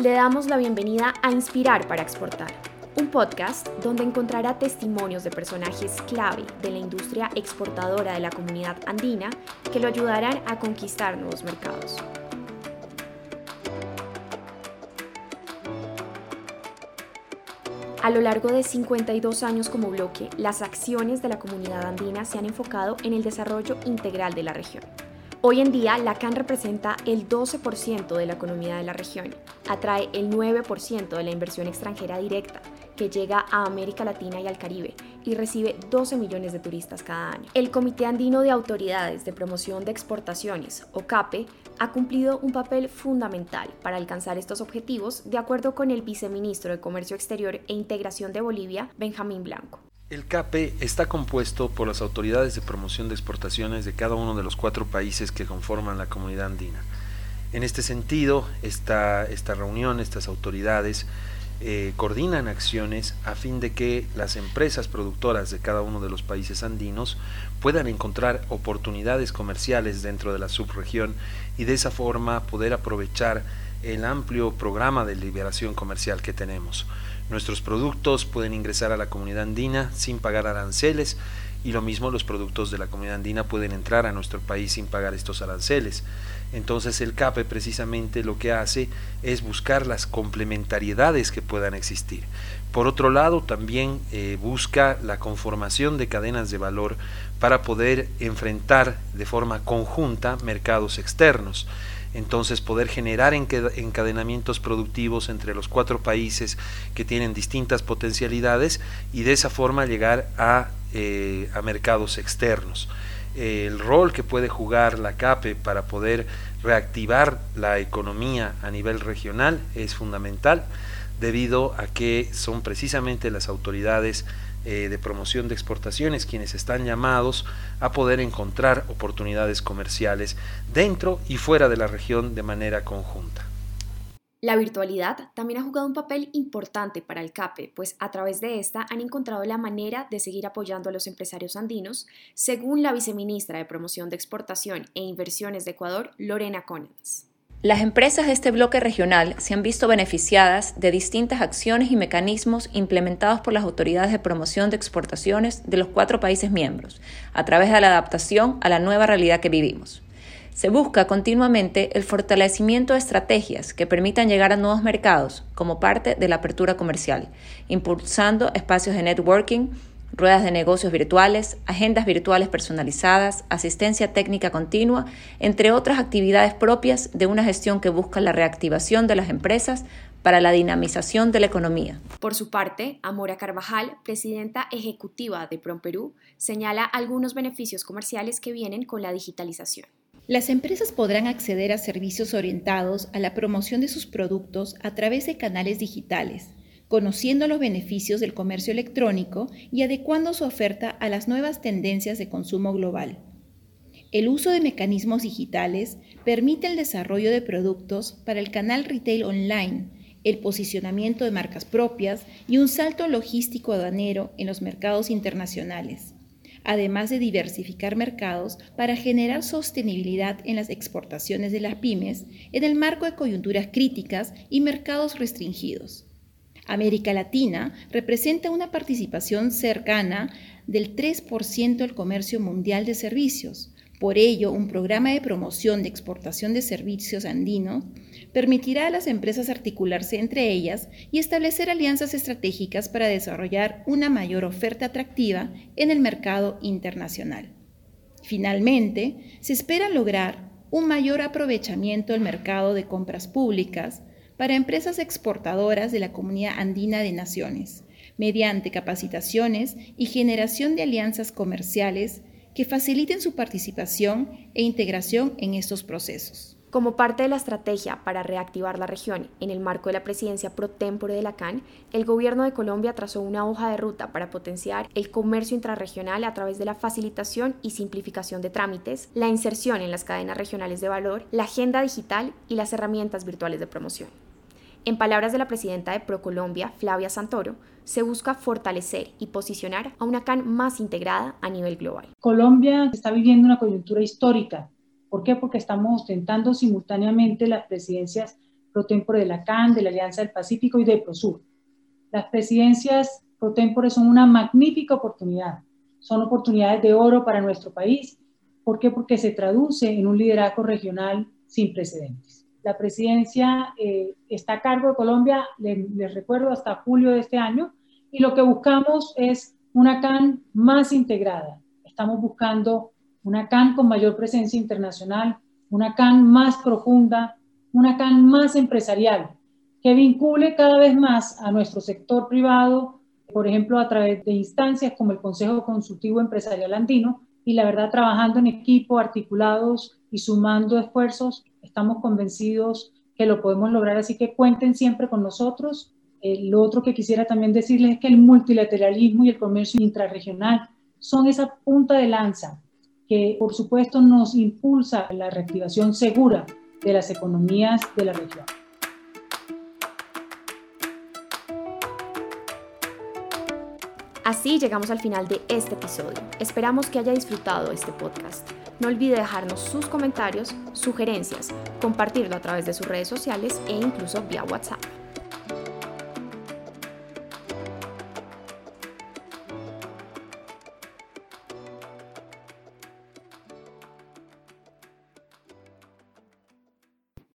Le damos la bienvenida a Inspirar para Exportar, un podcast donde encontrará testimonios de personajes clave de la industria exportadora de la comunidad andina que lo ayudarán a conquistar nuevos mercados. A lo largo de 52 años como bloque, las acciones de la comunidad andina se han enfocado en el desarrollo integral de la región. Hoy en día, la CAN representa el 12% de la economía de la región, atrae el 9% de la inversión extranjera directa, que llega a América Latina y al Caribe y recibe 12 millones de turistas cada año. El Comité Andino de Autoridades de Promoción de Exportaciones, o CAPE, ha cumplido un papel fundamental para alcanzar estos objetivos, de acuerdo con el viceministro de Comercio Exterior e Integración de Bolivia, Benjamín Blanco. El CAPE está compuesto por las autoridades de promoción de exportaciones de cada uno de los cuatro países que conforman la comunidad andina. En este sentido, esta, esta reunión, estas autoridades, eh, coordinan acciones a fin de que las empresas productoras de cada uno de los países andinos puedan encontrar oportunidades comerciales dentro de la subregión y de esa forma poder aprovechar el amplio programa de liberación comercial que tenemos. Nuestros productos pueden ingresar a la comunidad andina sin pagar aranceles y lo mismo los productos de la comunidad andina pueden entrar a nuestro país sin pagar estos aranceles. Entonces el CAPE precisamente lo que hace es buscar las complementariedades que puedan existir. Por otro lado, también eh, busca la conformación de cadenas de valor para poder enfrentar de forma conjunta mercados externos entonces poder generar encadenamientos productivos entre los cuatro países que tienen distintas potencialidades y de esa forma llegar a, eh, mercados externos. el rol que puede jugar la CAPE para poder reactivar la economía a nivel regional es fundamental debido a que son precisamente las autoridades eh, de promoción de exportaciones quienes están llamados a poder encontrar oportunidades comerciales dentro y fuera de la región de manera conjunta. La virtualidad también ha jugado un papel importante para el CAPE, pues a través de esta han encontrado la manera de seguir apoyando a los empresarios andinos, según la viceministra de Promoción de Exportación e Inversiones de Ecuador, Lorena Conens. Las empresas de este bloque regional se han visto beneficiadas de distintas acciones y mecanismos implementados por las autoridades de promoción de exportaciones de los cuatro países miembros, a través de la adaptación a la nueva realidad que vivimos. Se busca continuamente el fortalecimiento de estrategias que permitan llegar a nuevos mercados como parte de la apertura comercial, impulsando espacios de networking, ruedas de negocios virtuales, agendas virtuales personalizadas, asistencia técnica continua, entre otras actividades propias de una gestión que busca la reactivación de las empresas para la dinamización de la economía. Por su parte, Amora Carvajal, presidenta ejecutiva de PromPerú, señala algunos beneficios comerciales que vienen con la digitalización. Las empresas podrán acceder a servicios orientados a la promoción de sus productos a través de canales digitales, conociendo los beneficios del comercio electrónico y adecuando su oferta a las nuevas tendencias de consumo global. El uso de mecanismos digitales permite el desarrollo de productos para el canal retail online, el posicionamiento de marcas propias y un salto logístico aduanero en los mercados internacionales, además de diversificar mercados para generar sostenibilidad en las exportaciones de las pymes en el marco de coyunturas críticas y mercados restringidos. América Latina representa una participación cercana del 3% del comercio mundial de servicios. Por ello, un programa de promoción de exportación de servicios andino permitirá a las empresas articularse entre ellas y establecer alianzas estratégicas para desarrollar una mayor oferta atractiva en el mercado internacional. Finalmente, se espera lograr un mayor aprovechamiento del mercado de compras públicas, para empresas exportadoras de la Comunidad Andina de Naciones, mediante capacitaciones y generación de alianzas comerciales que faciliten su participación e integración en estos procesos. Como parte de la estrategia para reactivar la región en el marco de la presidencia pro tempore de la CAN, el gobierno de Colombia trazó una hoja de ruta para potenciar el comercio intrarregional a través de la facilitación y simplificación de trámites, la inserción en las cadenas regionales de valor, la agenda digital y las herramientas virtuales de promoción. En palabras de la presidenta de ProColombia, Flavia Santoro, se busca fortalecer y posicionar a una CAN más integrada a nivel global. Colombia está viviendo una coyuntura histórica. ¿Por qué? Porque estamos ostentando simultáneamente las presidencias pro tempore de la CAN, de la Alianza del Pacífico y de ProSur. Las presidencias pro tempore son una magnífica oportunidad. Son oportunidades de oro para nuestro país. ¿Por qué? Porque se traduce en un liderazgo regional sin precedentes. La presidencia eh, está a cargo de Colombia, les, recuerdo, hasta julio de este año, y lo que buscamos es una CAN más integrada. Estamos buscando una CAN con mayor presencia internacional, una CAN más profunda, una CAN más empresarial, que vincule cada vez más a nuestro sector privado, por ejemplo, a través de instancias como el Consejo Consultivo Empresarial Andino, y la verdad, trabajando en equipo, articulados y sumando esfuerzos, estamos convencidos que lo podemos lograr, así que cuenten siempre con nosotros. Eh, lo otro que quisiera también decirles es que el multilateralismo y el comercio intrarregional son esa punta de lanza que, por supuesto, nos impulsa la reactivación segura de las economías de la región. Así llegamos al final de este episodio. Esperamos que haya disfrutado este podcast. No olvide dejarnos sus comentarios, sugerencias, compartirlo a través de sus redes sociales e incluso vía WhatsApp.